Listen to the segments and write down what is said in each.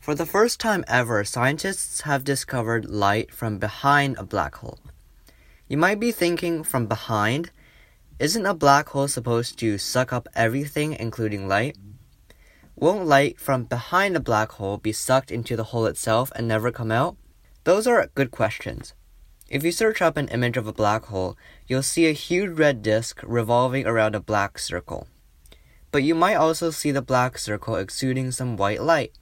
For the first time ever, scientists have discovered light from behind a black hole. You might be thinking, from behind? Isn't a black hole supposed to suck up everything, including light? Won't light from behind a black hole be sucked into the hole itself and never come out? Those are good questions. If you search up an image of a black hole, you'll see a huge red disk revolving around a black circle. But you might also see the black circle exuding some white light.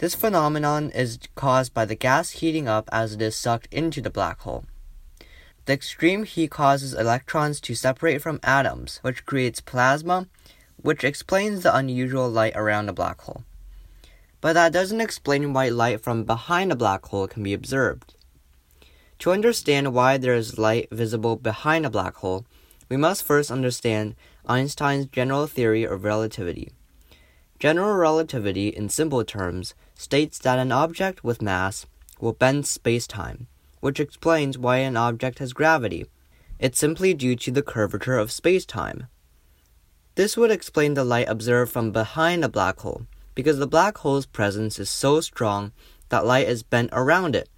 This phenomenon is caused by the gas heating up as it is sucked into the black hole. The extreme heat causes electrons to separate from atoms, which creates plasma, which explains the unusual light around a black hole. But that doesn't explain why light from behind a black hole can be observed. To understand why there is light visible behind a black hole, we must first understand Einstein's general theory of relativity. General relativity, in simple terms, states that an object with mass will bend spacetime, which explains why an object has gravity. It's simply due to the curvature of spacetime. This would explain the light observed from behind a black hole, because the black hole's presence is so strong that light is bent around it,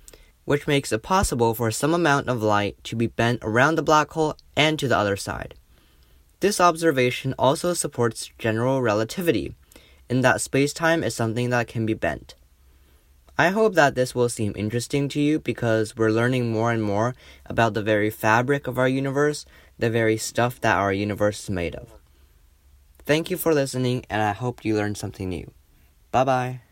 which makes it possible for some amount of light to be bent around the black hole and to the other side. This observation also supports general relativity, in that space time is something that can be bent. I hope that this will seem interesting to you because we're learning more and more about the very fabric of our universe, the very stuff that our universe is made of. Thank you for listening, and I hope you learned something new. Bye bye.